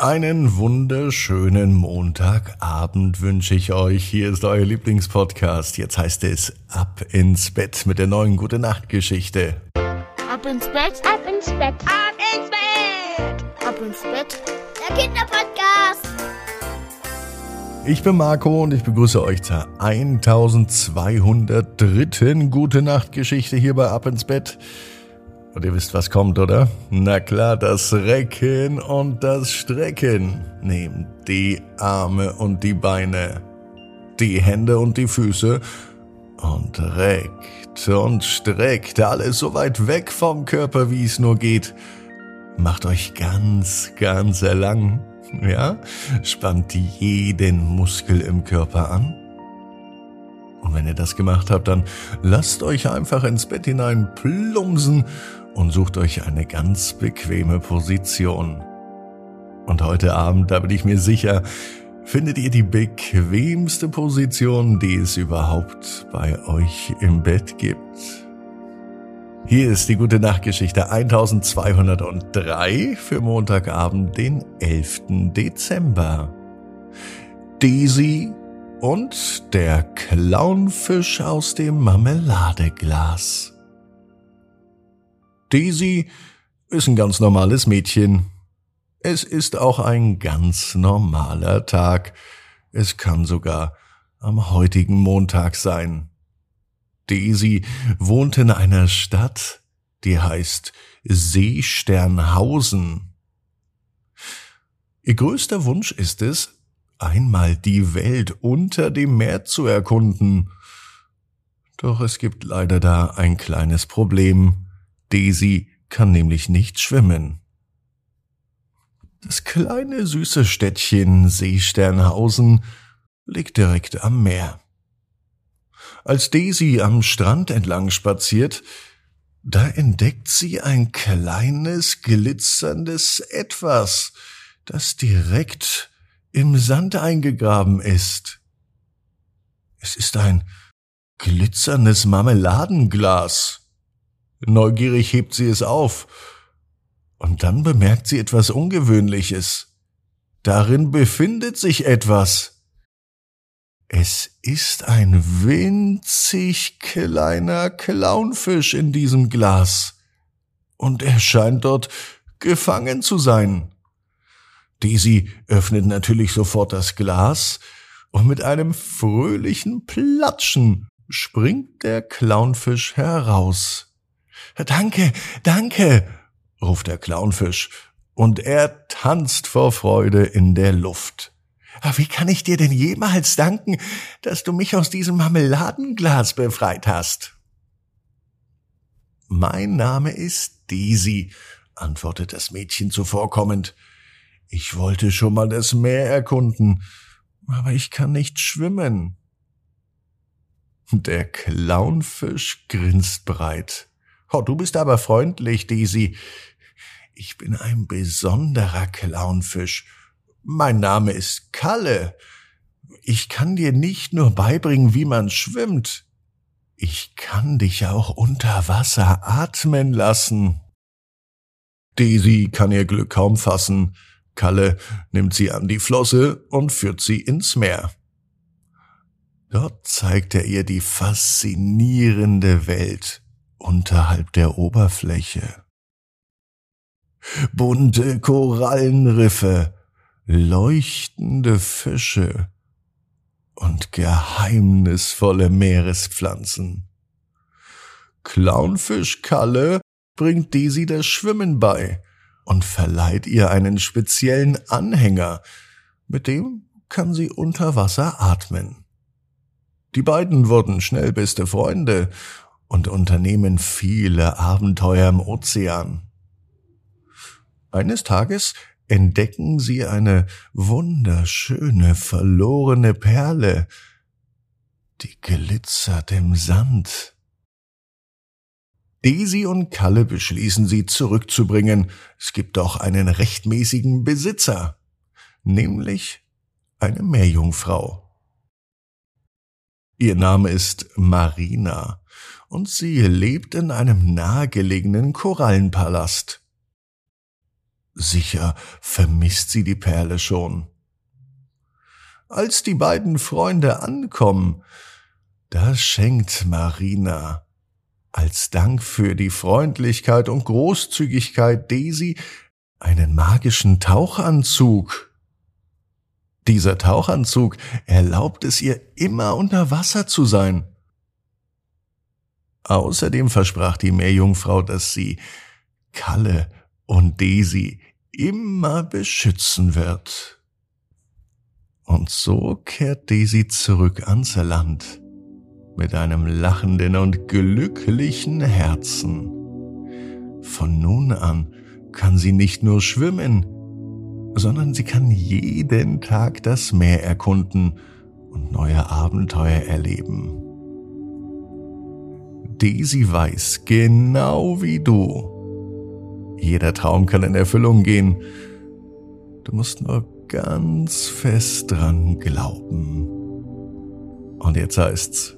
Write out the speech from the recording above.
Einen wunderschönen Montagabend wünsche ich euch. Hier ist euer Lieblingspodcast. Jetzt heißt es Ab ins Bett mit der neuen Gute Nacht Geschichte. Ab ins Bett, ab ins Bett, ab ins Bett, ab ins Bett. Der Kinderpodcast. Ich bin Marco und ich begrüße euch zur 1203. Gute Nacht Geschichte hier bei Ab ins Bett. Und ihr wisst, was kommt, oder? Na klar, das Recken und das Strecken. Nehmt die Arme und die Beine, die Hände und die Füße und reckt und streckt alles so weit weg vom Körper, wie es nur geht. Macht euch ganz, ganz lang, ja? Spannt jeden Muskel im Körper an und wenn ihr das gemacht habt, dann lasst euch einfach ins Bett hinein plumsen und sucht euch eine ganz bequeme Position. Und heute Abend, da bin ich mir sicher, findet ihr die bequemste Position, die es überhaupt bei euch im Bett gibt. Hier ist die gute Nachtgeschichte 1203 für Montagabend, den 11. Dezember. Daisy und der Clownfisch aus dem Marmeladeglas. Daisy ist ein ganz normales Mädchen. Es ist auch ein ganz normaler Tag. Es kann sogar am heutigen Montag sein. Daisy wohnt in einer Stadt, die heißt Seesternhausen. Ihr größter Wunsch ist es, einmal die Welt unter dem Meer zu erkunden. Doch es gibt leider da ein kleines Problem. Daisy kann nämlich nicht schwimmen. Das kleine süße Städtchen Seesternhausen liegt direkt am Meer. Als Daisy am Strand entlang spaziert, da entdeckt sie ein kleines glitzerndes Etwas, das direkt im Sand eingegraben ist. Es ist ein glitzerndes Marmeladenglas. Neugierig hebt sie es auf. Und dann bemerkt sie etwas Ungewöhnliches. Darin befindet sich etwas. Es ist ein winzig kleiner Clownfisch in diesem Glas. Und er scheint dort gefangen zu sein. Daisy öffnet natürlich sofort das Glas und mit einem fröhlichen Platschen springt der Clownfisch heraus. Danke, danke, ruft der Clownfisch, und er tanzt vor Freude in der Luft. Wie kann ich dir denn jemals danken, dass du mich aus diesem Marmeladenglas befreit hast? Mein Name ist Daisy, antwortet das Mädchen zuvorkommend. Ich wollte schon mal das Meer erkunden, aber ich kann nicht schwimmen. Der Clownfisch grinst breit. Oh, du bist aber freundlich, Daisy. Ich bin ein besonderer Clownfisch. Mein Name ist Kalle. Ich kann dir nicht nur beibringen, wie man schwimmt. Ich kann dich auch unter Wasser atmen lassen. Daisy kann ihr Glück kaum fassen. Kalle nimmt sie an die Flosse und führt sie ins Meer. Dort zeigt er ihr die faszinierende Welt unterhalb der Oberfläche. Bunte Korallenriffe, leuchtende Fische und geheimnisvolle Meerespflanzen. Clownfischkalle bringt Daisy das Schwimmen bei und verleiht ihr einen speziellen Anhänger, mit dem kann sie unter Wasser atmen. Die beiden wurden schnell beste Freunde und unternehmen viele Abenteuer im Ozean. Eines Tages entdecken sie eine wunderschöne verlorene Perle, die glitzert im Sand. Daisy und Kalle beschließen sie zurückzubringen. Es gibt doch einen rechtmäßigen Besitzer, nämlich eine Meerjungfrau. Ihr Name ist Marina und sie lebt in einem nahegelegenen Korallenpalast. Sicher vermisst sie die Perle schon. Als die beiden Freunde ankommen, da schenkt Marina als Dank für die Freundlichkeit und Großzügigkeit Daisy einen magischen Tauchanzug. Dieser Tauchanzug erlaubt es ihr immer unter Wasser zu sein. Außerdem versprach die Meerjungfrau, dass sie Kalle und Daisy immer beschützen wird. Und so kehrt Daisy zurück ans Land mit einem lachenden und glücklichen Herzen. Von nun an kann sie nicht nur schwimmen, sondern sie kann jeden Tag das Meer erkunden und neue Abenteuer erleben. Daisy weiß genau wie du. Jeder Traum kann in Erfüllung gehen. Du musst nur ganz fest dran glauben. Und jetzt heißt's,